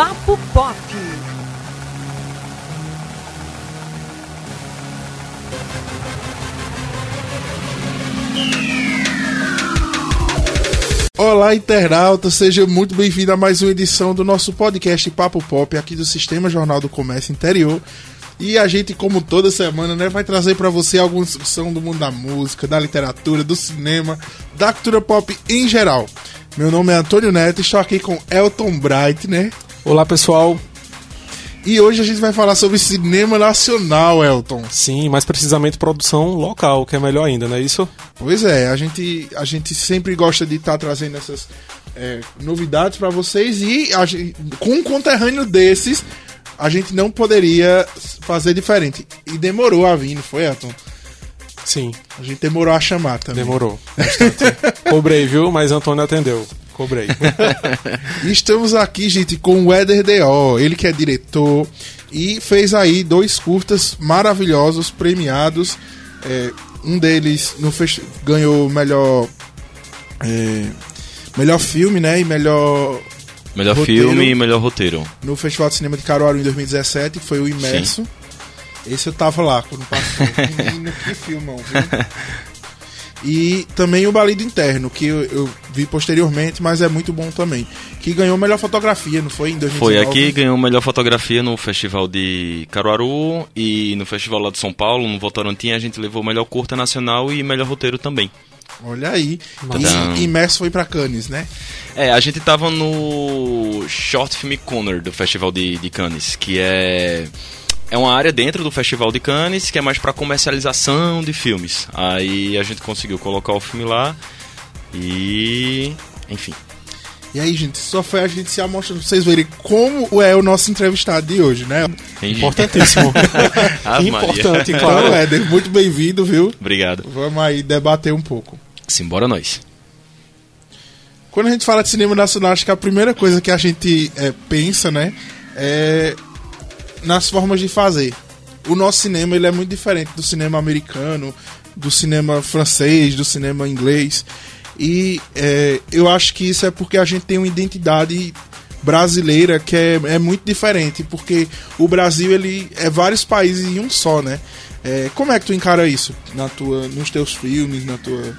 Papo Pop. Olá, internauta, seja muito bem-vindo a mais uma edição do nosso podcast Papo Pop, aqui do Sistema Jornal do Comércio Interior. E a gente, como toda semana, né, vai trazer para você alguma discussão do mundo da música, da literatura, do cinema, da cultura pop em geral. Meu nome é Antônio Neto, estou aqui com Elton Bright, né? Olá, pessoal. E hoje a gente vai falar sobre cinema nacional, Elton. Sim, mais precisamente produção local, que é melhor ainda, não é isso? Pois é, a gente, a gente sempre gosta de estar tá trazendo essas é, novidades para vocês e gente, com um conterrâneo desses, a gente não poderia fazer diferente. E demorou a vir, não foi, Elton? Sim. A gente demorou a chamar também. Demorou. Cobrei, viu? Mas Antônio atendeu. Cobrei. Estamos aqui, gente, com o Éder D.O., ele que é diretor e fez aí dois curtas maravilhosos, premiados. É, um deles no ganhou melhor é, melhor filme, né, e melhor melhor filme e melhor roteiro no Festival de Cinema de Caruaru em 2017, que foi o Imerso. Sim. Esse eu tava lá quando passou. Menino, que filmão, viu? E também o Balido Interno, que eu, eu, vi posteriormente, mas é muito bom também. Que ganhou melhor fotografia, não foi? Em 2019? Foi aqui, ganhou melhor fotografia no Festival de Caruaru e no Festival lá de São Paulo, no Votorantim, a gente levou melhor curta nacional e melhor roteiro também. Olha aí. E Imerso foi pra Cannes, né? É, a gente tava no Short Film Corner do Festival de, de Cannes, que é é uma área dentro do Festival de Cannes que é mais para comercialização de filmes. Aí a gente conseguiu colocar o filme lá e. enfim. E aí, gente, só foi a gente se amostra pra vocês verem como é o nosso entrevistado de hoje, né? Importantíssimo. Importante, claro. Então, Éder, muito bem-vindo, viu? Obrigado. Vamos aí debater um pouco. Simbora nós. Quando a gente fala de cinema nacional, acho que a primeira coisa que a gente é, pensa, né, é nas formas de fazer. O nosso cinema ele é muito diferente do cinema americano, do cinema francês, do cinema inglês. E é, eu acho que isso é porque a gente tem uma identidade brasileira que é, é muito diferente, porque o Brasil ele é vários países em um só, né? É, como é que tu encara isso na tua, nos teus filmes, na tua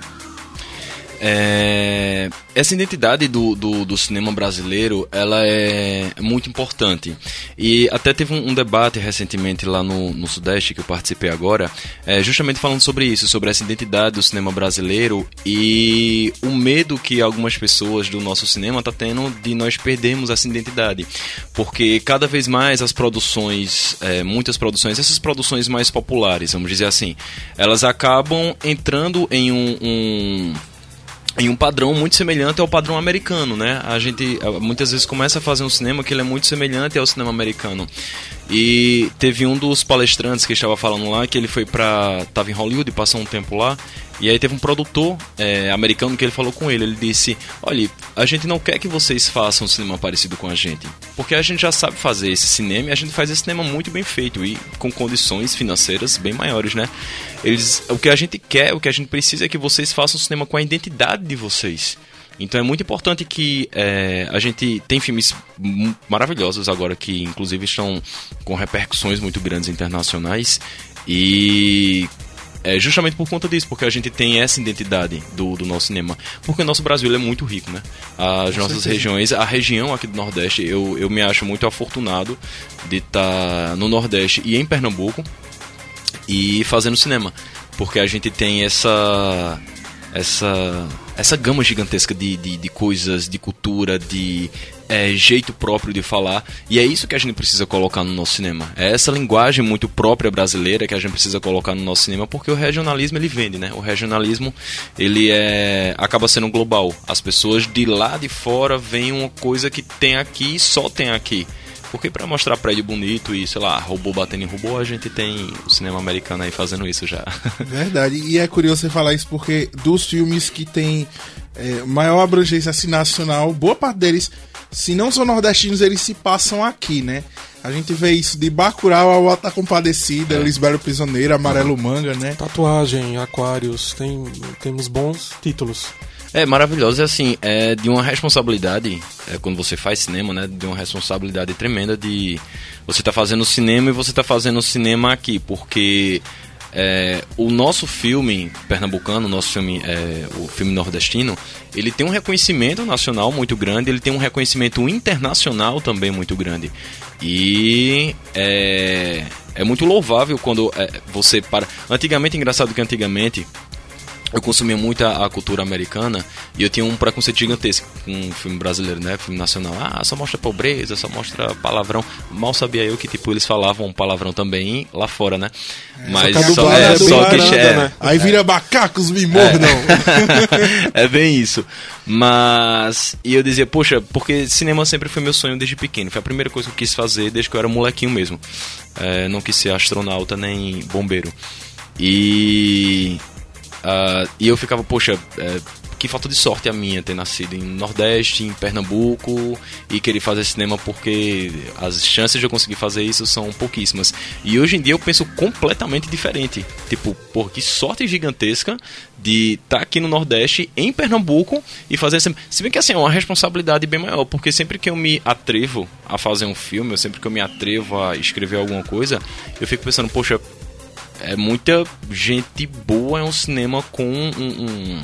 é, essa identidade do, do, do, cinema brasileiro ela é muito importante. E até teve um, um debate recentemente lá no, no, Sudeste que eu participei agora é, justamente falando sobre isso sobre essa identidade do cinema brasileiro e o medo que algumas pessoas do nosso cinema está tendo de nós perdermos essa identidade. Porque cada vez mais as produções é, muitas produções essas produções mais populares vamos dizer assim elas acabam entrando em um, um em um padrão muito semelhante ao padrão americano, né? A gente muitas vezes começa a fazer um cinema que ele é muito semelhante ao cinema americano. E teve um dos palestrantes que estava falando lá que ele foi para tava em Hollywood, passou um tempo lá e aí teve um produtor é, americano que ele falou com ele. Ele disse: Olha, a gente não quer que vocês façam um cinema parecido com a gente. Porque a gente já sabe fazer esse cinema e a gente faz esse cinema muito bem feito e com condições financeiras bem maiores, né? Eles, o que a gente quer, o que a gente precisa é que vocês façam um cinema com a identidade de vocês. Então é muito importante que é, a gente tem filmes maravilhosos agora que inclusive estão com repercussões muito grandes internacionais e é justamente por conta disso, porque a gente tem essa identidade do, do nosso cinema. Porque o nosso Brasil é muito rico, né? As Com nossas certeza. regiões, a região aqui do Nordeste, eu, eu me acho muito afortunado de estar tá no Nordeste e em Pernambuco e fazendo cinema. Porque a gente tem essa essa essa gama gigantesca de, de, de coisas, de cultura, de é, jeito próprio de falar. E é isso que a gente precisa colocar no nosso cinema. É essa linguagem muito própria brasileira que a gente precisa colocar no nosso cinema, porque o regionalismo ele vende, né? O regionalismo ele é acaba sendo global. As pessoas de lá de fora veem uma coisa que tem aqui e só tem aqui. Porque para mostrar prédio bonito e, sei lá, robô batendo em robô, a gente tem o cinema americano aí fazendo isso já. Verdade. E é curioso você falar isso porque dos filmes que tem é, maior abrangência assim, nacional, boa parte deles, se não são nordestinos, eles se passam aqui, né? A gente vê isso de Bacurau ao Alta Compadecida, é. Lisbelo Prisioneiro, Amarelo Manga, né? Tatuagem, Aquários, tem, temos bons títulos. É maravilhoso, é assim, é de uma responsabilidade, é, quando você faz cinema, né, de uma responsabilidade tremenda de você tá fazendo cinema e você tá fazendo cinema aqui, porque é, o nosso filme pernambucano, o nosso filme, é, o filme nordestino, ele tem um reconhecimento nacional muito grande, ele tem um reconhecimento internacional também muito grande. E é, é muito louvável quando é, você para. Antigamente, engraçado que antigamente eu consumia muito a, a, cultura americana e eu tinha um preconceito gigantesco com um filme brasileiro, né? Filme nacional. Ah, só mostra pobreza, só mostra palavrão. Mal sabia eu que, tipo, eles falavam palavrão também lá fora, né? É, Mas só, só, é, só que é, né? Aí vira macacos me mordam. É. é bem isso. Mas. E eu dizia, poxa, porque cinema sempre foi meu sonho desde pequeno. Foi a primeira coisa que eu quis fazer desde que eu era molequinho mesmo. É, não quis ser astronauta nem bombeiro. E Uh, e eu ficava, poxa, é, que falta de sorte a minha ter nascido em Nordeste, em Pernambuco e querer fazer cinema porque as chances de eu conseguir fazer isso são pouquíssimas. E hoje em dia eu penso completamente diferente. Tipo, por que sorte gigantesca de estar tá aqui no Nordeste, em Pernambuco e fazer cinema. Se bem que assim, é uma responsabilidade bem maior, porque sempre que eu me atrevo a fazer um filme, sempre que eu me atrevo a escrever alguma coisa, eu fico pensando, poxa, é muita gente boa, é um cinema com um, um,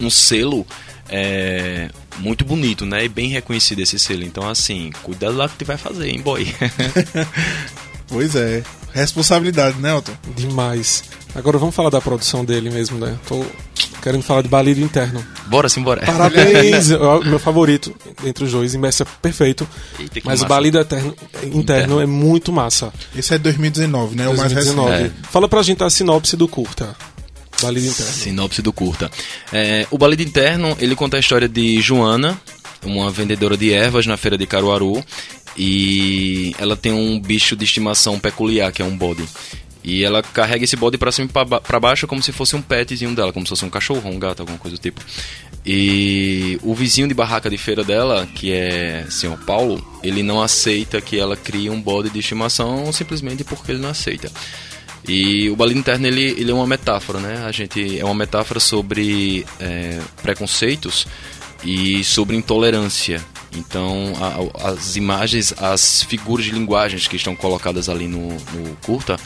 um selo é, muito bonito, né? E bem reconhecido esse selo. Então, assim, cuidado lá que tu vai fazer, hein, boy? pois é. Responsabilidade, né, Otto? Demais. Agora vamos falar da produção dele mesmo, né? Tô querendo falar de Balido Interno. Bora sim, bora. Parabéns! é meu favorito entre os dois. Imerso é perfeito. Eita, mas o Balido Eterno, interno, interno, é muito massa. Esse é 2019, né? 2019. O mais recente. É. Fala pra gente a sinopse do curta. Balido Interno. Sinopse do curta. É, o Balido Interno, ele conta a história de Joana, uma vendedora de ervas na feira de Caruaru. E ela tem um bicho de estimação peculiar, que é um bode. E ela carrega esse bode pra cima e pra baixo como se fosse um petzinho dela, como se fosse um cachorro, um gato, alguma coisa do tipo. E o vizinho de barraca de feira dela, que é senhor Paulo, ele não aceita que ela crie um bode de estimação simplesmente porque ele não aceita. E o balido interno ele, ele é uma metáfora, né? A gente é uma metáfora sobre é, preconceitos e sobre intolerância. Então, a, as imagens, as figuras de linguagens que estão colocadas ali no, no curta,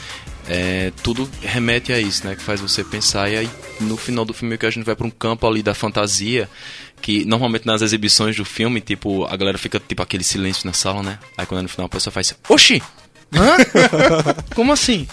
é, tudo remete a isso, né? Que faz você pensar. E aí, no final do filme, que a gente vai para um campo ali da fantasia, que normalmente nas exibições do filme, tipo, a galera fica tipo aquele silêncio na sala, né? Aí quando no final a pessoa faz, oxi! Hã? Como assim?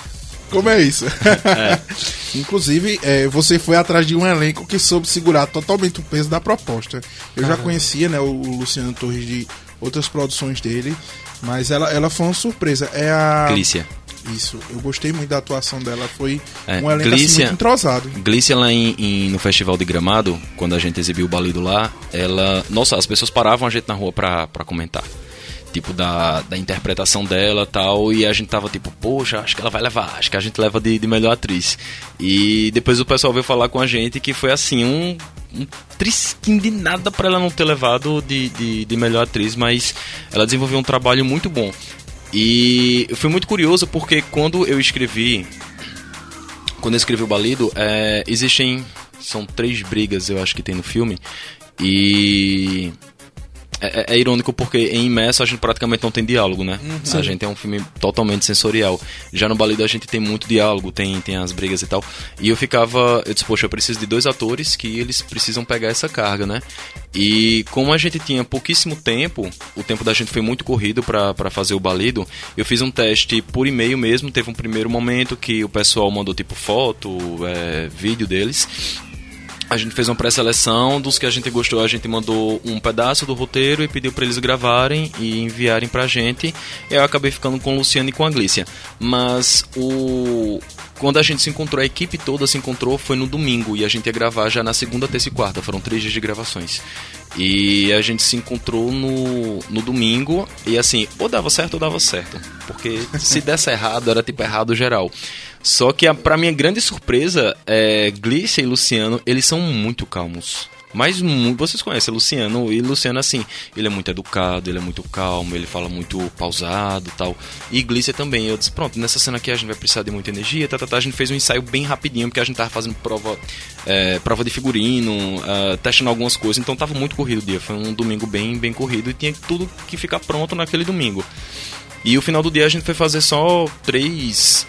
Como é isso? É. Inclusive, é, você foi atrás de um elenco que soube segurar totalmente o peso da proposta. Eu Caramba. já conhecia né, o Luciano Torres de outras produções dele, mas ela, ela foi uma surpresa. É a. Glícia. Isso, eu gostei muito da atuação dela, foi é, um elenco Glícia, assim, muito entrosado. Glícia lá em, em, no Festival de Gramado, quando a gente exibiu o balido lá, ela... Nossa, as pessoas paravam a gente na rua pra, pra comentar. Tipo, da, da interpretação dela tal, e a gente tava tipo, poxa, acho que ela vai levar, acho que a gente leva de, de melhor atriz. E depois o pessoal veio falar com a gente que foi assim, um, um trisquinho de nada para ela não ter levado de, de, de, melhor atriz, mas ela desenvolveu um trabalho muito bom. E eu fui muito curioso porque quando eu escrevi. Quando eu escrevi o Balido, é, existem. São três brigas, eu acho que tem no filme. E é, é, é, irônico porque em Imerso a gente praticamente não tem diálogo, né? Uhum. A gente é um filme totalmente sensorial. Já no Balido a gente tem muito diálogo, tem, tem as brigas e tal. E eu ficava, eu disse, poxa, eu preciso de dois atores que eles precisam pegar essa carga, né? E como a gente tinha pouquíssimo tempo, o tempo da gente foi muito corrido para fazer o Balido, eu fiz um teste por e-mail mesmo. Teve um primeiro momento que o pessoal mandou tipo foto, é, vídeo deles a gente fez uma pré-seleção dos que a gente gostou, a gente mandou um pedaço do roteiro e pediu para eles gravarem e enviarem pra gente. Eu acabei ficando com o Luciano e com a Glícia. Mas o quando a gente se encontrou, a equipe toda se encontrou, foi no domingo e a gente ia gravar já na segunda, terça e quarta. Foram três dias de gravações. E a gente se encontrou no, no domingo e assim, ou dava certo ou dava certo. Porque se desse errado, era tipo errado geral. Só que, para minha grande surpresa, é, Glícia e Luciano, eles são muito calmos. Mas vocês conhecem Luciano, e Luciano, assim, ele é muito educado, ele é muito calmo, ele fala muito pausado tal. E Glícia também. Eu disse, pronto, nessa cena aqui a gente vai precisar de muita energia, tá, tá, tá. A gente fez um ensaio bem rapidinho, porque a gente tava fazendo prova, é, prova de figurino, uh, testando algumas coisas, então tava muito corrido o dia. Foi um domingo bem, bem corrido e tinha tudo que ficar pronto naquele domingo. E o final do dia a gente foi fazer só três.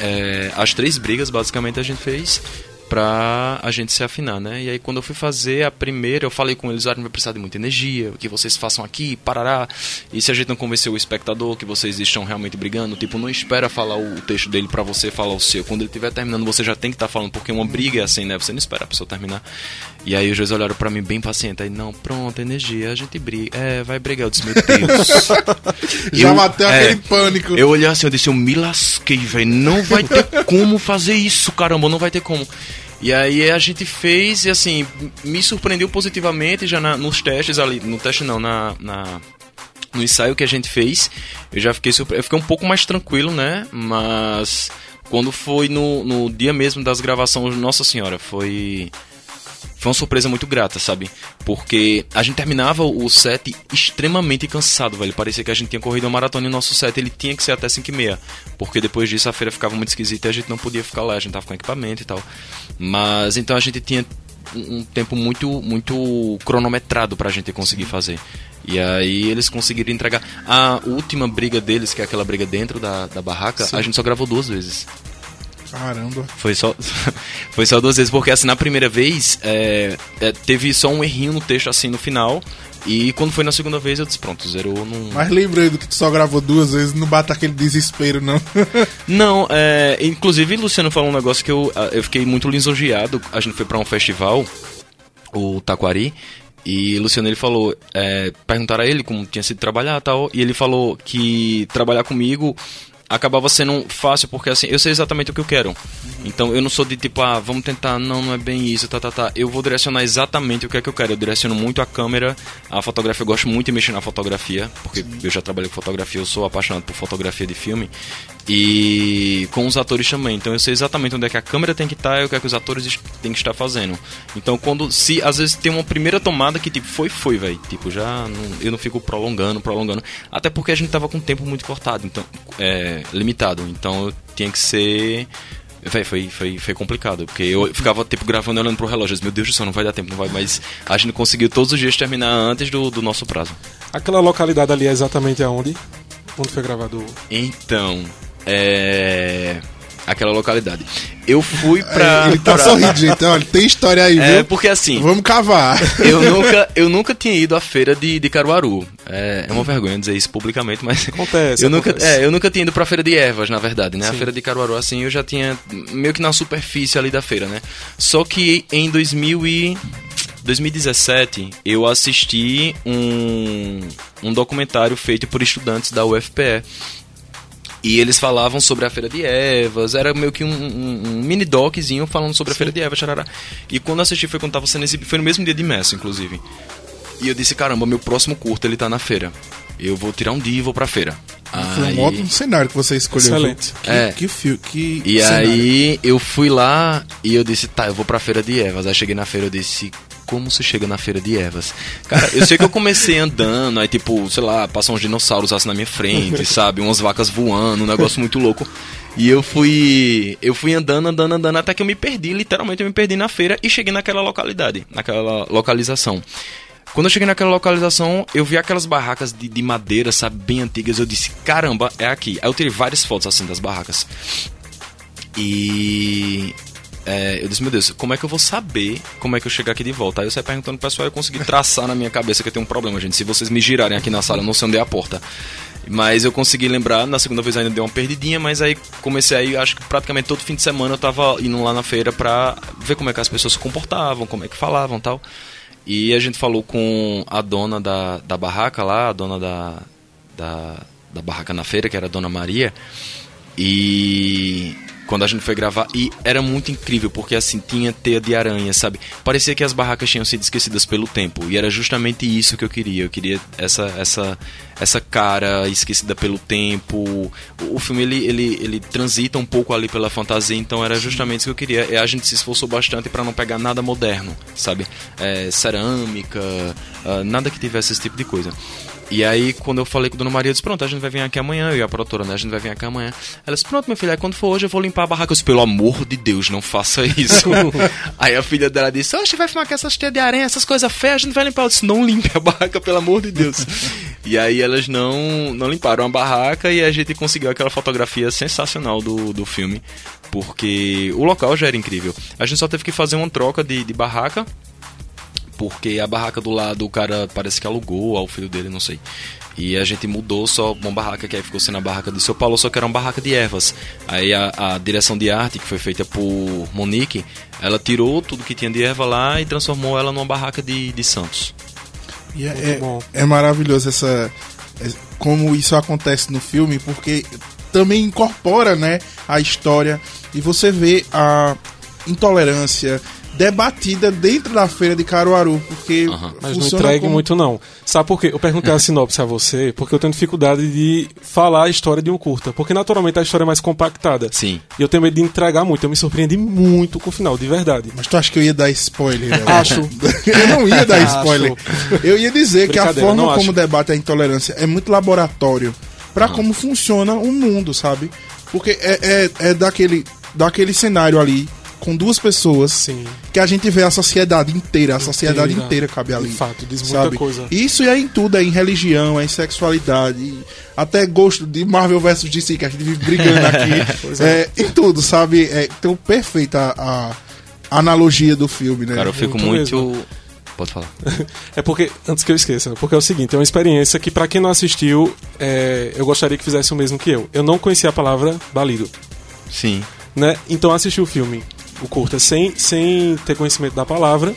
É, as três brigas, basicamente, a gente fez pra a gente se afinar, né? E aí quando eu fui fazer a primeira, eu falei com eles, ah, não vai precisar de muita energia, o que vocês façam aqui, parará. E se a gente não convencer o espectador que vocês estão realmente brigando, tipo, não espera falar o texto dele para você falar o seu. Quando ele estiver terminando, você já tem que estar tá falando, porque uma briga é assim, né? Você não espera a pessoa terminar. E aí os dois olharam para mim bem paciente, aí, não, pronto, energia, a gente briga. É, vai brigar. Eu disse, meu Deus. já eu, bateu é, aquele pânico. Eu olhei assim, eu disse, eu me lasquei, velho. Não vai ter como fazer isso, caramba, não vai ter como. E aí a gente fez e assim, me surpreendeu positivamente já na, nos testes ali, no teste não, na, na no ensaio que a gente fez, eu já fiquei surpre... eu fiquei um pouco mais tranquilo, né? Mas quando foi no, no dia mesmo das gravações, nossa senhora, foi foi uma surpresa muito grata, sabe? Porque a gente terminava o set extremamente cansado, velho. Parecia que a gente tinha corrido uma maratona e o nosso set ele tinha que ser até 5 e meia. Porque depois disso a feira ficava muito esquisita e a gente não podia ficar lá, a gente tava com equipamento e tal. Mas então a gente tinha um tempo muito muito cronometrado pra gente conseguir fazer. E aí eles conseguiram entregar. A última briga deles, que é aquela briga dentro da, da barraca, Sim. a gente só gravou duas vezes. Caramba. Foi só, foi só duas vezes, porque assim, na primeira vez é, é, teve só um errinho no texto assim no final. E quando foi na segunda vez, eu disse, pronto, zerou. Não... Mas lembrei do que tu só gravou duas vezes, não bata aquele desespero, não. não, é. Inclusive, Luciano falou um negócio que eu, eu fiquei muito lisonjeado. A gente foi para um festival, o Taquari, e Luciano ele falou, é, perguntaram a ele como tinha sido trabalhar tal, e ele falou que trabalhar comigo acabava sendo fácil, porque assim, eu sei exatamente o que eu quero. Então eu não sou de tipo, ah, vamos tentar, não, não é bem isso, tá, tá, tá. Eu vou direcionar exatamente o que é que eu quero. Eu direciono muito a câmera, a fotografia, eu gosto muito de mexer na fotografia, porque Sim. eu já trabalhei com fotografia, eu sou apaixonado por fotografia de filme. E com os atores também. Então eu sei exatamente onde é que a câmera tem que estar e o que é que os atores têm que estar fazendo. Então quando se às vezes tem uma primeira tomada que tipo foi foi, velho, tipo já não, eu não fico prolongando, prolongando, até porque a gente tava com tempo muito cortado, então é limitado. Então eu tinha que ser Véi, foi, foi, foi complicado, porque eu ficava, tipo, gravando olhando pro relógio. Meu Deus do céu, não vai dar tempo, não vai. Mas a gente conseguiu todos os dias terminar antes do, do nosso prazo. Aquela localidade ali é exatamente aonde? Onde foi gravado? Então, é aquela localidade. Eu fui pra. É, ele tá pra... sorrindo, gente. Olha, tem história aí, é, viu? É, porque assim. Vamos cavar. Eu nunca, eu nunca tinha ido à feira de, de Caruaru. É, é uma vergonha dizer isso publicamente, mas. Acontece. Eu, acontece. Nunca, é, eu nunca tinha ido pra feira de ervas, na verdade, né? Sim. A feira de Caruaru, assim, eu já tinha meio que na superfície ali da feira, né? Só que em 2000 e. 2017, eu assisti um, um documentário feito por estudantes da UFPE e eles falavam sobre a Feira de Evas, era meio que um, um, um mini doczinho falando sobre Sim. a Feira de Evas, charará. E quando assisti foi quando tava sendo exibido, foi no mesmo dia de messa, inclusive. E eu disse, caramba, meu próximo curto ele tá na feira. Eu vou tirar um dia e vou pra feira. Foi aí... um ótimo cenário que você escolheu. Excelente. Que, é. que fio, que E cenário. aí eu fui lá e eu disse, tá, eu vou pra feira de Evas. Aí cheguei na feira e disse, como se chega na feira de ervas. Cara, eu sei que eu comecei andando, aí tipo, sei lá, passam uns dinossauros assim na minha frente, sabe? Umas vacas voando, um negócio muito louco. E eu fui. Eu fui andando, andando, andando, até que eu me perdi, literalmente eu me perdi na feira e cheguei naquela localidade, naquela localização. Quando eu cheguei naquela localização, eu vi aquelas barracas de, de madeira, sabe, bem antigas. Eu disse, caramba, é aqui. Aí eu tirei várias fotos assim das barracas. E é, eu disse, meu Deus, como é que eu vou saber como é que eu chegar aqui de volta? Aí eu saí perguntando pro pessoal eu consegui traçar na minha cabeça que eu tenho um problema, gente. Se vocês me girarem aqui na sala, eu não sei onde é a porta. Mas eu consegui lembrar, na segunda vez ainda deu uma perdidinha, mas aí comecei aí, acho que praticamente todo fim de semana eu tava indo lá na feira pra ver como é que as pessoas se comportavam, como é que falavam tal. E a gente falou com a dona da, da barraca lá, a dona da, da, da barraca na feira, que era a dona Maria. E quando a gente foi gravar e era muito incrível porque assim tinha teia de aranha, sabe? Parecia que as barracas tinham sido esquecidas pelo tempo e era justamente isso que eu queria. Eu queria essa essa essa cara esquecida pelo tempo. O filme ele, ele, ele transita um pouco ali pela fantasia, então era justamente isso que eu queria. E a gente se esforçou bastante para não pegar nada moderno, sabe? É, cerâmica, uh, nada que tivesse esse tipo de coisa. E aí, quando eu falei com a Dona Maria, eu disse, pronto, a gente vai vir aqui amanhã, eu e a produtora, né, a gente vai vir aqui amanhã. Ela disse, pronto, minha filha, aí quando for hoje eu vou limpar a barraca. Eu disse, pelo amor de Deus, não faça isso. aí a filha dela disse, oxe, vai filmar com essas teias de aranha, essas coisas feias, a gente vai limpar. Eu disse, não limpe a barraca, pelo amor de Deus. e aí elas não, não limparam a barraca e a gente conseguiu aquela fotografia sensacional do, do filme, porque o local já era incrível. A gente só teve que fazer uma troca de, de barraca, porque a barraca do lado o cara parece que alugou ao filho dele, não sei. E a gente mudou só uma barraca que aí ficou sendo a barraca de São Paulo, só que era uma barraca de ervas. Aí a, a, direção de arte, que foi feita por Monique, ela tirou tudo que tinha de erva lá e transformou ela numa barraca de, de Santos. E é, é, é, maravilhoso essa. É, como isso acontece no filme, porque também incorpora né, a história e você vê a intolerância, debatida dentro da feira de Caruaru, porque uhum. Mas não entregue como... muito não. Sabe por quê? Eu perguntei a sinopse a você, porque eu tenho dificuldade de falar a história de um curta, porque naturalmente a história é mais compactada. Sim. E eu tenho medo de entregar muito, eu me surpreendi muito com o final, de verdade. Mas tu acha que eu ia dar spoiler? Né? Acho. eu não ia dar spoiler. Eu ia dizer que a forma como debate a intolerância é muito laboratório para uhum. como funciona o mundo, sabe? Porque é, é, é daquele, daquele cenário ali com duas pessoas Sim. Que a gente vê a sociedade inteira, a sociedade inteira, inteira cabe ali. De fato, diz muita sabe? coisa. Isso é em tudo, é em religião, é em sexualidade, até gosto de Marvel vs DC, que a gente vive brigando aqui. é. é. em tudo, sabe? É, então, perfeita a, a analogia do filme, né? Cara, eu fico muito. muito... Pode falar. é porque, antes que eu esqueça, porque é o seguinte, é uma experiência que para quem não assistiu, é, eu gostaria que fizesse o mesmo que eu. Eu não conhecia a palavra balido. Sim. Né? Então assisti o filme o curta sem, sem ter conhecimento da palavra.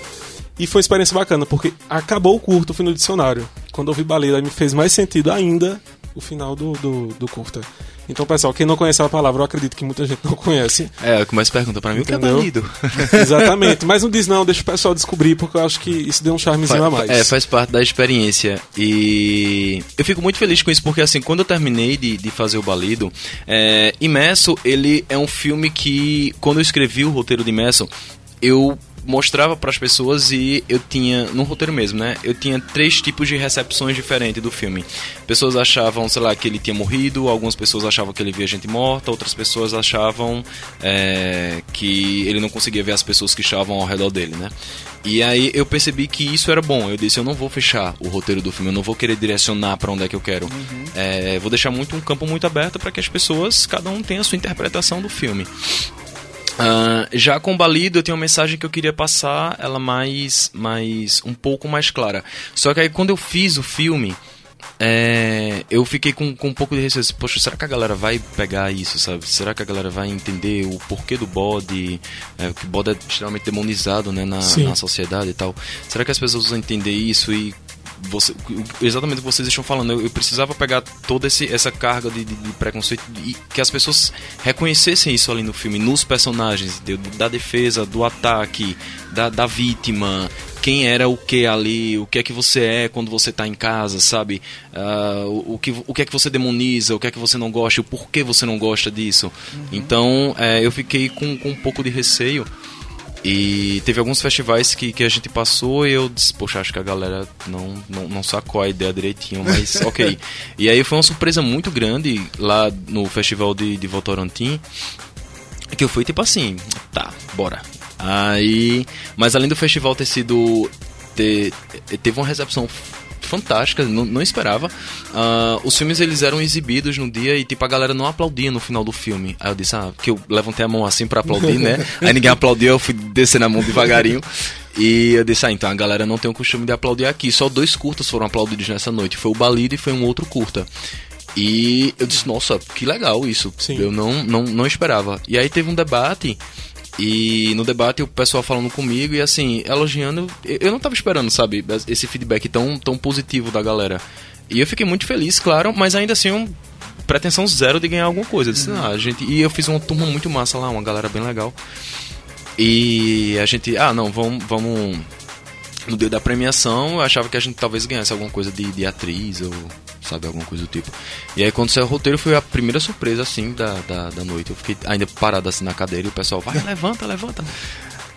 E foi uma experiência bacana, porque acabou o curto, fui no dicionário. Quando eu vi baleia, me fez mais sentido ainda o final do, do, do curta. Então, pessoal, quem não conhece a palavra, eu acredito que muita gente não conhece. É, começa pergunta para mim Entendeu? o que é balido. Exatamente, mas não diz não, deixa o pessoal descobrir, porque eu acho que isso deu um charmezinho faz, a mais. É, faz parte da experiência. E eu fico muito feliz com isso, porque assim, quando eu terminei de, de fazer o balido, é, Imerso, ele é um filme que, quando eu escrevi o roteiro de Imerso, eu mostrava para as pessoas e eu tinha, no roteiro mesmo, né? Eu tinha três tipos de recepções diferentes do filme. Pessoas achavam, sei lá, que ele tinha morrido, algumas pessoas achavam que ele via gente morta, outras pessoas achavam é, que ele não conseguia ver as pessoas que estavam ao redor dele, né? E aí eu percebi que isso era bom. Eu disse, eu não vou fechar o roteiro do filme, eu não vou querer direcionar para onde é que eu quero. Uhum. É, vou deixar muito um campo muito aberto para que as pessoas, cada um tenha a sua interpretação do filme. Uh, já com Balido eu tenho uma mensagem que eu queria passar, ela mais, mais um pouco mais clara. Só que aí quando eu fiz o filme, é, eu fiquei com, com um pouco de receio. Poxa, será que a galera vai pegar isso, sabe? Será que a galera vai entender o porquê do bode? É, que o bode é extremamente demonizado né, na, na sociedade e tal. Será que as pessoas vão entender isso e você, exatamente o que vocês estão falando. Eu, eu precisava pegar toda esse, essa carga de, de, de, preconceito e que as pessoas reconhecessem isso ali no filme, nos personagens, de, da defesa, do ataque, da, da vítima, quem era o que ali, o que é que você é quando você está em casa, sabe? Uh, o, o, que, o que é que você demoniza, o que é que você não gosta, o porquê você não gosta disso. Uhum. Então é, eu fiquei com, com um pouco de receio e teve alguns festivais que, que a gente passou e eu disse, poxa, acho que a galera não, não, não sacou a ideia direitinho, mas ok. E aí foi uma surpresa muito grande lá no festival de, de Votorantim, que eu fui tipo assim, tá, bora. Aí, mas além do festival ter sido ter, teve uma recepção fantástica, não, não esperava. Uh, os filmes eles eram exibidos no dia e tipo a galera não aplaudia no final do filme. Aí eu disse, ah, que eu levantei a mão assim para aplaudir, né? Aí ninguém aplaudiu, eu fui descendo a mão devagarinho. E eu disse, ah, então a galera não tem o costume de aplaudir aqui. Só dois curtas foram aplaudidos nessa noite. Foi o Balido e foi um outro curta. E eu disse, nossa, que legal isso. Sim. Eu não, não, não esperava. E aí teve um debate e no debate o pessoal falando comigo e assim, elogiando. Eu não tava esperando, sabe, esse feedback tão, tão positivo da galera. E eu fiquei muito feliz, claro, mas ainda assim eu pretensão zero de ganhar alguma coisa. Eu disse, ah, a gente, e eu fiz uma turma muito massa lá, uma galera bem legal. E a gente, ah, não, vamos, vamos no dia da premiação, eu achava que a gente talvez ganhasse alguma coisa de, de atriz ou, sabe, alguma coisa do tipo. E aí quando saiu o roteiro foi a primeira surpresa, assim, da, da, da noite. Eu fiquei ainda parado assim na cadeira e o pessoal, vai, levanta, levanta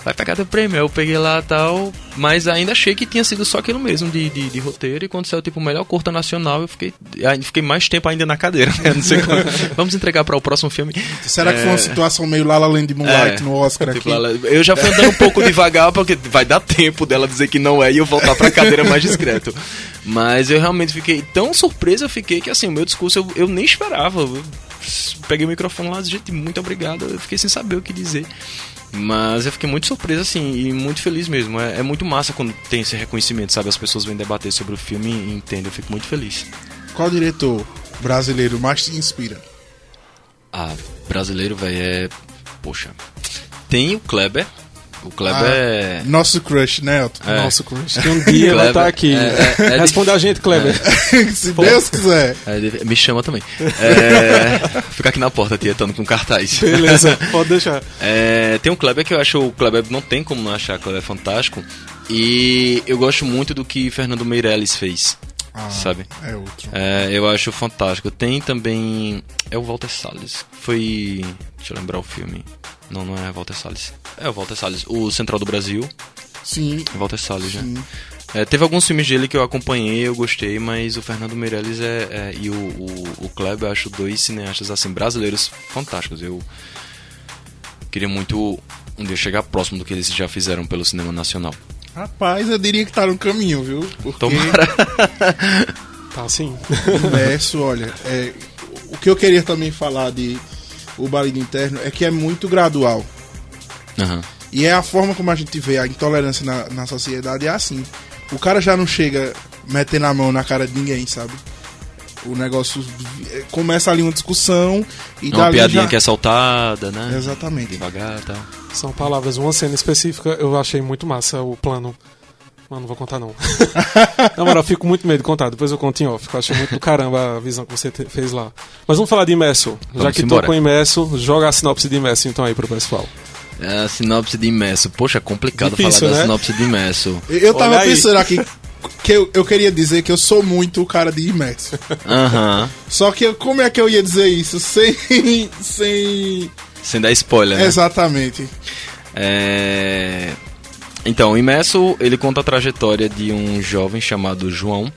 vai pegar teu prêmio. Eu peguei lá e tal, mas ainda achei que tinha sido só aquilo mesmo de, de, de roteiro. E quando saiu tipo o melhor curta nacional, eu fiquei, ainda fiquei mais tempo ainda na cadeira. Né? Não sei como. Vamos entregar para o próximo filme. Será é... que foi uma é. situação meio Lala La Land Moonlight é, no Oscar tipo, aqui? Eu já fui andando um pouco devagar, porque vai dar tempo dela dizer que não é e eu voltar para a cadeira mais discreto. Mas eu realmente fiquei tão surpreso, eu fiquei que assim, o meu discurso eu, eu nem esperava. Eu peguei o microfone lá, gente, muito obrigado. Eu fiquei sem saber o que dizer. Mas eu fiquei muito surpreso, assim, e muito feliz mesmo. É, é, muito massa quando tem esse reconhecimento, sabe? As pessoas vêm debater sobre o filme e entendem. Eu fico muito feliz. Qual diretor brasileiro mais te inspira? Ah, brasileiro, velho, é. Poxa. Tem o Kleber, o Kleber ah, é. Nosso crush, né, Elton? É. Nosso crush. Que um dia vai estar tá aqui. É, é, é Responde a gente, Kleber. É. Se Deus quiser. me chama também. fica aqui na porta, tietando com cartaz. Beleza, pode deixar. tem um Kleber que eu acho. O Kleber não tem como não achar. O Kleber é fantástico. E eu gosto muito do que Fernando Meirelles fez. Ah, sabe? É outro. É, eu acho fantástico. Tem também. É o Walter Salles. Foi. Deixa eu lembrar o filme. Não, não é Walter Salles. É o Walter Salles. O Central do Brasil. Sim. Walter Salles, né? Sim. né? É, teve alguns filmes dele que eu acompanhei, eu gostei, mas o Fernando Meirelles é, é e o, o, o Kleber, eu acho dois cineastas assim brasileiros fantásticos. Eu queria muito um dia chegar próximo do que eles já fizeram pelo cinema nacional. Rapaz, eu diria que tá no caminho, viu? Porque... Tomara. tá sim. Verso, olha, é, o que eu queria também falar de o balido interno é que é muito gradual. Uhum. E é a forma como a gente vê a intolerância na, na sociedade é assim. O cara já não chega metendo a mão na cara de ninguém, sabe? O negócio começa ali uma discussão e uma piadinha já... que é soltada, né? Exatamente. Devagar, tá. São palavras. Uma cena específica eu achei muito massa o plano não, não vou contar não. Na moral, fico muito medo de contar, depois eu conto em off. Eu achei muito do caramba a visão que você te, fez lá. Mas vamos falar de Imerso. Já que embora. tô com Imerso, joga a sinopse de Imerso então aí pro pessoal. É a sinopse de Imerso. Poxa, é complicado Difícil, falar né? da sinopse de Imerso. Eu tava pensando aqui que eu, eu queria dizer que eu sou muito o cara de Imerso. Aham. Só que como é que eu ia dizer isso sem. sem. Sem dar spoiler, né? Exatamente. É. Então, o Imerso, ele conta a trajetória de um jovem chamado João,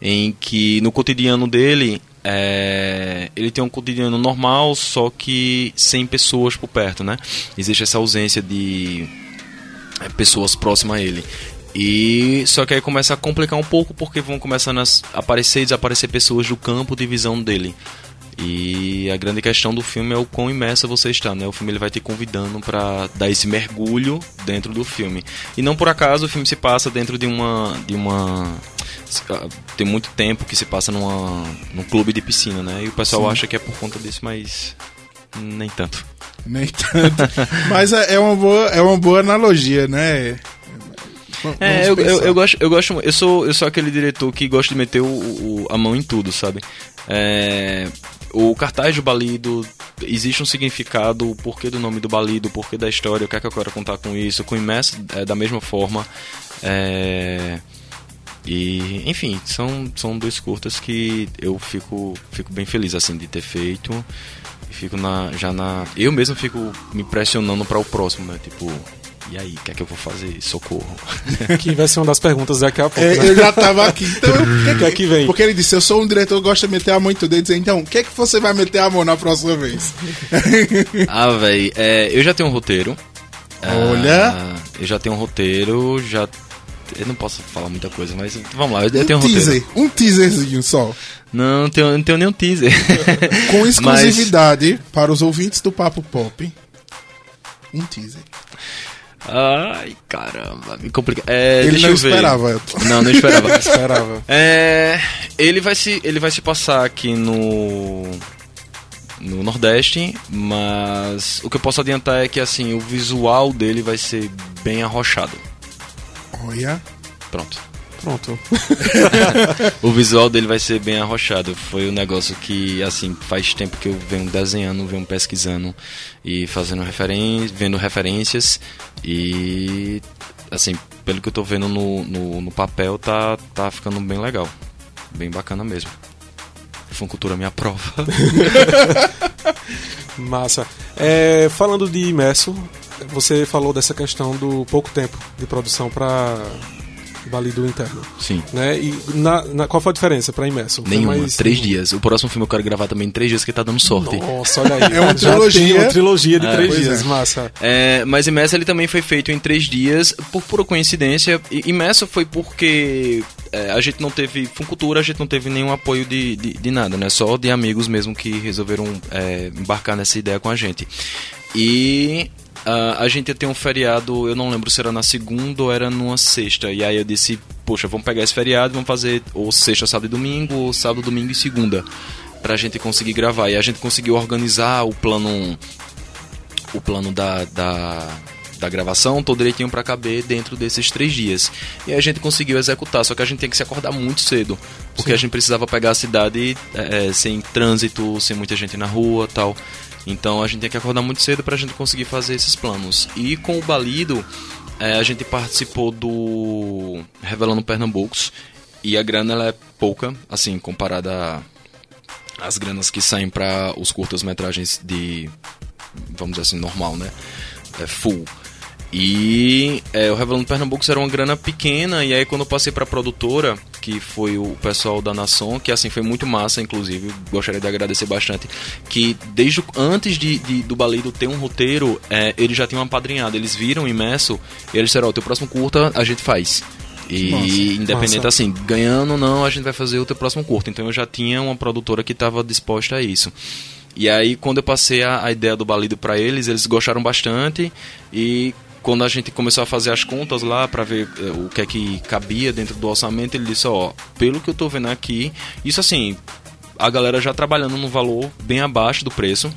em que no cotidiano dele, é, ele tem um cotidiano normal, só que sem pessoas por perto, né? Existe essa ausência de é, pessoas próximas a ele. E só que aí começa a complicar um pouco porque vão começando a aparecer e desaparecer pessoas do campo de visão dele. E a grande questão do filme é o quão imersa você está, né? O filme ele vai te convidando para dar esse mergulho dentro do filme. E não por acaso o filme se passa dentro de uma de uma tem muito tempo que se passa numa num clube de piscina, né? E o pessoal Sim. acha que é por conta disso, mas nem tanto. Nem tanto. mas é, é uma boa é uma boa analogia, né? É, eu, eu, eu, gosto, eu gosto, eu sou, eu sou aquele diretor que gosta de meter o, o a mão em tudo, sabe? É, o cartaz do balido existe um significado, o porquê do nome do balido, o porquê da história, o que é que eu quero contar com isso, com o Imerso é da mesma forma. É, e, enfim, são, são dois curtas que eu fico, fico bem feliz assim de ter feito. Fico na, já na. Eu mesmo fico me pressionando para o próximo, né? Tipo, e aí, o que é que eu vou fazer? Socorro. que vai ser uma das perguntas daqui a pouco. É, né? Eu já tava aqui. Então, o que, é que vem? Porque ele disse: Eu sou um diretor que gosta de meter a mão em tudo. Ele disse: Então, o que é que você vai meter a mão na próxima vez? ah, velho, é, eu já tenho um roteiro. Olha. Ah, eu já tenho um roteiro, já. Eu não posso falar muita coisa, mas vamos lá, eu um tenho um teaser, roteiro. Um teaserzinho só. Não, não tenho, não tenho nenhum teaser. Com exclusividade mas... para os ouvintes do Papo Pop. Um teaser. Ai, caramba, me complica. É, ele não esperava. Não, não esperava. esperava. É, ele vai se ele vai se passar aqui no no Nordeste, mas o que eu posso adiantar é que assim, o visual dele vai ser bem arrochado. Olha. Pronto. Pronto. o visual dele vai ser bem arrochado. Foi um negócio que, assim, faz tempo que eu venho desenhando, venho pesquisando e fazendo referências, vendo referências e, assim, pelo que eu tô vendo no, no, no papel, tá, tá ficando bem legal. Bem bacana mesmo. Funcultura me aprova. Massa. É, falando de imerso, você falou dessa questão do pouco tempo de produção para válido interno. Sim. Né? E na, na, qual foi a diferença para imerso? Nenhuma. Mais... Três dias. O próximo filme eu quero gravar também em três dias, que tá dando sorte. Nossa, olha aí. é uma trilogia. uma trilogia de é, três dias, é. massa. É, mas imerso ele também foi feito em três dias, por pura coincidência. Imerso foi porque é, a gente não teve Funcultura, a gente não teve nenhum apoio de, de, de nada, né? Só de amigos mesmo que resolveram é, embarcar nessa ideia com a gente. E Uh, a gente ter um feriado, eu não lembro se era na segunda ou era numa sexta. E aí eu disse, poxa, vamos pegar esse feriado, vamos fazer ou sexta, sábado e domingo, ou sábado, domingo e segunda. Pra gente conseguir gravar. E a gente conseguiu organizar o plano. O plano da, da, da gravação todo direitinho para caber dentro desses três dias. E a gente conseguiu executar, só que a gente tem que se acordar muito cedo, porque Sim. a gente precisava pegar a cidade é, sem trânsito, sem muita gente na rua tal. Então a gente tem que acordar muito cedo para a gente conseguir fazer esses planos. E com o Balido, é, a gente participou do Revelando Pernambucos e a grana ela é pouca, assim, comparada às granas que saem para os curtas-metragens de, vamos dizer assim, normal, né? É full. E é, o Revelando Pernambuco era uma grana pequena, e aí quando eu passei pra produtora, que foi o pessoal da Nação, que assim foi muito massa, inclusive, gostaria de agradecer bastante, que desde antes de, de do Balido ter um roteiro, é, eles já tinham apadrinhado, eles viram imerso, e eles disseram, ó, oh, o teu próximo curta a gente faz. E Nossa, independente massa. assim, ganhando ou não, a gente vai fazer o teu próximo curto. Então eu já tinha uma produtora que estava disposta a isso. E aí, quando eu passei a, a ideia do balido para eles, eles gostaram bastante e quando a gente começou a fazer as contas lá para ver eh, o que é que cabia dentro do orçamento, ele disse, ó, pelo que eu tô vendo aqui, isso assim, a galera já trabalhando no valor bem abaixo do preço.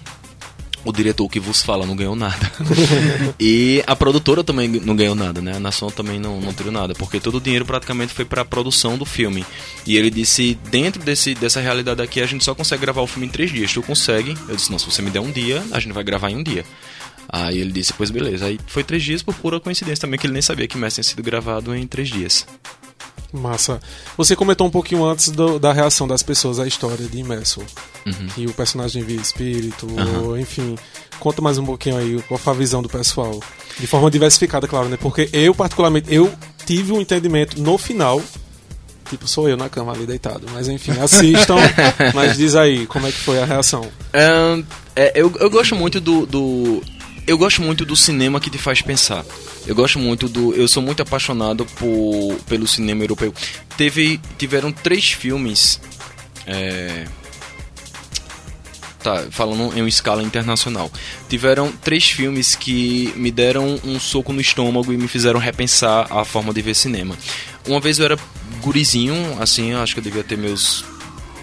O diretor que vos fala não ganhou nada. e a produtora também não ganhou nada, né? A Nação também não, não tirou nada, porque todo o dinheiro praticamente foi para a produção do filme. E ele disse: dentro desse, dessa realidade aqui, a gente só consegue gravar o filme em três dias. Tu consegue? Eu disse: não, se você me der um dia, a gente vai gravar em um dia. Aí ele disse, pois beleza. Aí foi três dias por pura coincidência também, que ele nem sabia que Messi tinha sido gravado em três dias. Massa. Você comentou um pouquinho antes do, da reação das pessoas à história de Imerso. Uhum. E o personagem via espírito, uhum. enfim. Conta mais um pouquinho aí qual foi a visão do pessoal. De forma diversificada, claro, né? Porque eu, particularmente, eu tive um entendimento no final. Tipo, sou eu na cama ali deitado. Mas enfim, assistam. mas diz aí, como é que foi a reação? É, é, eu, eu gosto muito do, do eu gosto muito do cinema que te faz pensar. Eu gosto muito do. Eu sou muito apaixonado por, pelo cinema europeu. Teve, tiveram três filmes. É, tá, falando em escala internacional. Tiveram três filmes que me deram um soco no estômago e me fizeram repensar a forma de ver cinema. Uma vez eu era gurizinho, assim, acho que eu devia ter meus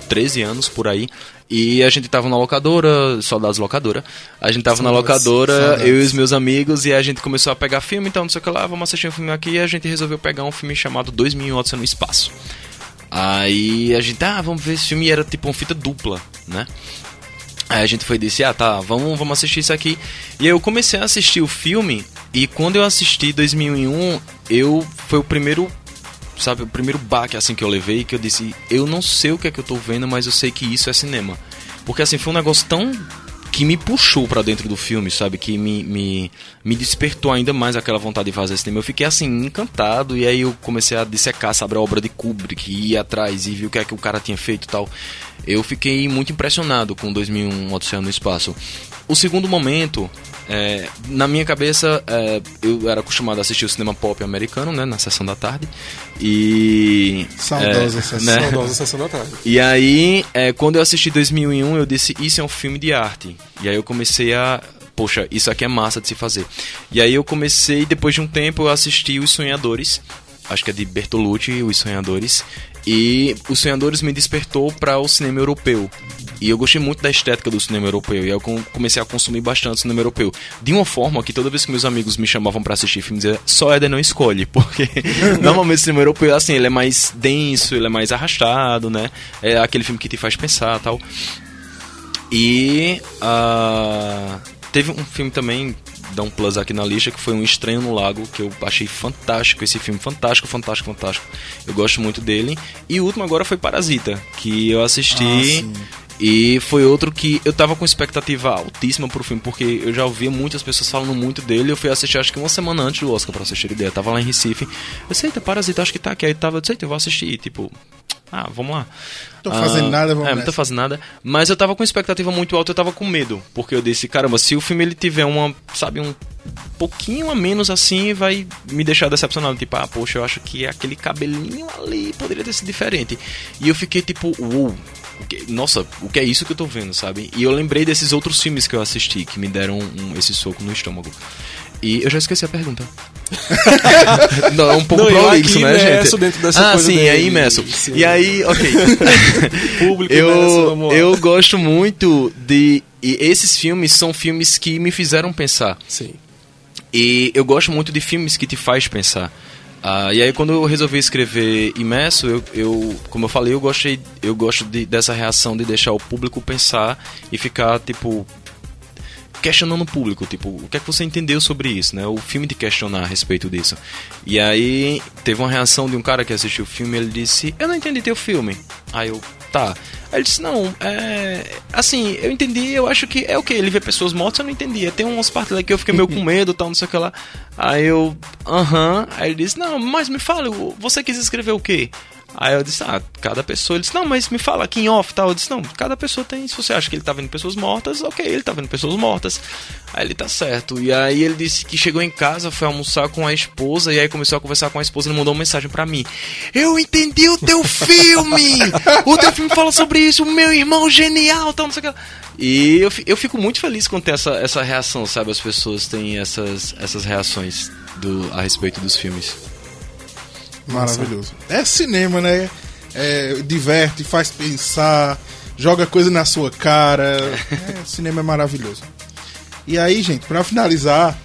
13 anos por aí. E a gente tava na locadora, saudades locadora. A gente tava na locadora, saudades. eu e os meus amigos, e a gente começou a pegar filme, então não sei o que lá, vamos assistir um filme aqui, e a gente resolveu pegar um filme chamado 2000 Odisseia no Espaço. Aí a gente, ah, vamos ver esse filme, e era tipo uma fita dupla, né? Aí a gente foi e disse, ah tá, vamos, vamos assistir isso aqui. E aí eu comecei a assistir o filme, e quando eu assisti 2001, eu foi o primeiro sabe, o primeiro baque assim que eu levei, que eu disse, eu não sei o que é que eu tô vendo, mas eu sei que isso é cinema. Porque assim, foi um negócio tão que me puxou para dentro do filme, sabe? Que me, me, me despertou ainda mais aquela vontade de fazer cinema. Eu fiquei assim, encantado, e aí eu comecei a dissecar, sabe, a obra de Kubrick, e ir atrás e ver o que é que o cara tinha feito e tal. Eu fiquei muito impressionado com 2001 Odisseia no Espaço. O segundo momento é, na minha cabeça, é, eu era acostumado a assistir o cinema pop americano, né? Na sessão da tarde. E. Saudosa, é, sessão, né? Saudosa sessão da tarde. E aí, é, quando eu assisti 2001, eu disse: Isso é um filme de arte. E aí eu comecei a. Poxa, isso aqui é massa de se fazer. E aí eu comecei, depois de um tempo, eu assisti Os Sonhadores. Acho que é de Bertolucci, Os Sonhadores. E Os Sonhadores me despertou para o cinema europeu. E eu gostei muito da estética do cinema europeu. E eu comecei a consumir bastante cinema europeu. De uma forma que toda vez que meus amigos me chamavam para assistir filmes, só Eder não escolhe. Porque normalmente o cinema europeu, assim, ele é mais denso, ele é mais arrastado, né? É aquele filme que te faz pensar tal. E uh, teve um filme também, dá um plus aqui na lista, que foi Um Estranho no Lago, que eu achei fantástico esse filme, fantástico, fantástico, fantástico. Eu gosto muito dele. E o último agora foi Parasita, que eu assisti. Ah, e foi outro que eu tava com expectativa altíssima pro filme, porque eu já ouvia muitas pessoas falando muito dele. Eu fui assistir acho que uma semana antes do Oscar, pra assistir ideia. Eu tava lá em Recife. Eu sei, Parasita, acho que tá aqui. Aí eu tava, eu sei, eu vou assistir. Tipo, ah, vamos lá. Tô fazendo ah, nada, vamos É, não tô fazendo nada. Mas eu tava com expectativa muito alta, eu tava com medo. Porque eu disse, caramba, se o filme ele tiver uma, sabe, um pouquinho a menos assim, vai me deixar decepcionado. Tipo, ah, poxa, eu acho que aquele cabelinho ali poderia ter sido diferente. E eu fiquei tipo, uou. nossa, o que é isso que eu tô vendo, sabe? E eu lembrei desses outros filmes que eu assisti que me deram um, esse soco no estômago. E eu já esqueci a pergunta. não, é um pouco não, prolixo, né, gente? dentro dessa ah, coisa sim, dele. é imerso. Sim. E aí, ok. Público eu, imerso, eu gosto muito de... E esses filmes são filmes que me fizeram pensar. Sim. E eu gosto muito de filmes que te faz pensar. Ah, e aí quando eu resolvi escrever imerso, eu, eu como eu falei, eu gostei, eu gosto de, dessa reação de deixar o público pensar e ficar tipo questionando o público, tipo, o que é que você entendeu sobre isso, né? O filme de questionar a respeito disso. E aí teve uma reação de um cara que assistiu o filme, ele disse: "Eu não entendi teu filme". Aí eu, tá. Aí ele disse: "Não, é, assim, eu entendi, eu acho que é o que ele vê pessoas mortas, eu não entendi. Tem umas partes lá que eu fiquei meio com medo, tal, não sei o que lá". Aí eu, aham. Aí ele disse: "Não, mas me fala, você quis escrever o quê?" Aí eu disse, ah, cada pessoa. Ele disse, não, mas me fala aqui em off tal. Eu disse, não, cada pessoa tem. Se você acha que ele tá vendo pessoas mortas, ok, ele tá vendo pessoas mortas. Aí ele tá certo. E aí ele disse que chegou em casa, foi almoçar com a esposa, e aí começou a conversar com a esposa e ele mandou uma mensagem para mim. Eu entendi o teu filme! o teu filme fala sobre isso, meu irmão genial, tal, não sei o que. E eu, eu fico muito feliz quando tem essa, essa reação, sabe? As pessoas têm essas, essas reações do, a respeito dos filmes. Maravilhoso. É cinema, né? É, diverte, faz pensar, joga coisa na sua cara. É, cinema é maravilhoso. E aí, gente, para finalizar,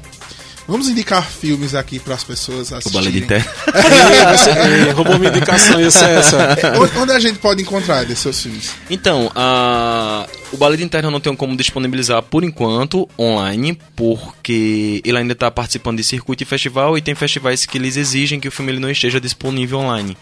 vamos indicar filmes aqui para as pessoas assistirem. O Balé de Terra. é, roubou minha indicação, ia ser essa. Onde, onde a gente pode encontrar desses seus filmes? Então, a... o Balé de Interna não tem como disponibilizar por enquanto online, porque ele ainda está participando de circuito e festival e tem festivais que eles exigem que o filme ele não esteja disponível online.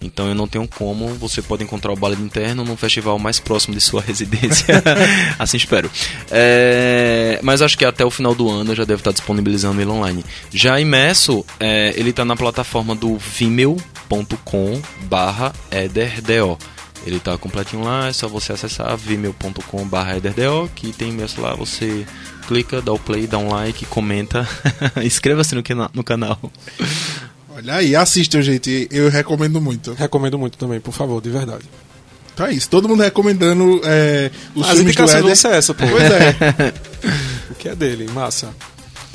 Então eu não tenho como, você pode encontrar o Balé de Interno num festival mais próximo de sua residência. assim espero. É... Mas acho que até o final do ano eu já deve estar disponibilizando ele online. Já imerso, é... ele está na plataforma do vimeo.com barra ederdo. Ele tá completinho lá, é só você acessar vimeo.com.br ederdo, que tem imenso lá, você clica, dá o play, dá um like, comenta, inscreva-se no, no canal. Olha aí, assistam, gente, eu recomendo muito. Recomendo muito também, por favor, de verdade. Tá isso, todo mundo recomendando é, os As filmes do Éder. essa, pô. Pois é. o que é dele, massa.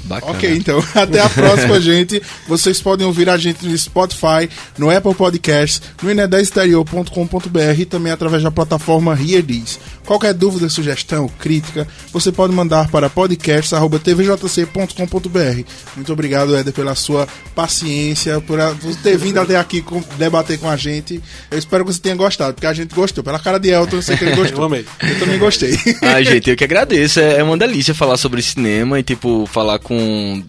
Bacana. Ok, então, até a próxima, gente. Vocês podem ouvir a gente no Spotify, no Apple Podcasts, no inedaexterior.com.br e também através da plataforma Heardiz. Qualquer dúvida, sugestão, crítica, você pode mandar para podcast.tvjc.com.br. Muito obrigado, Éder, pela sua paciência, por ter vindo até aqui com- debater com a gente. Eu espero que você tenha gostado, porque a gente gostou. Pela cara de Elton, eu sei que ele gostou. Eu amei. Eu também gostei. Ai, gente, eu que agradeço. É é uma delícia falar sobre cinema e, tipo, falar com.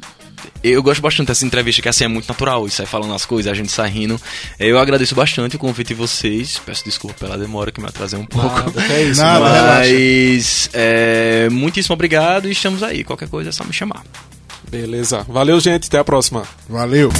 Eu gosto bastante dessa entrevista, que assim é muito natural, e sai falando as coisas, a gente sai rindo. Eu agradeço bastante o convite de vocês. Peço desculpa pela demora que me atrasei um pouco. Nada, é isso. Nada. Mas é, muitíssimo obrigado e estamos aí. Qualquer coisa é só me chamar. Beleza. Valeu, gente. Até a próxima. Valeu.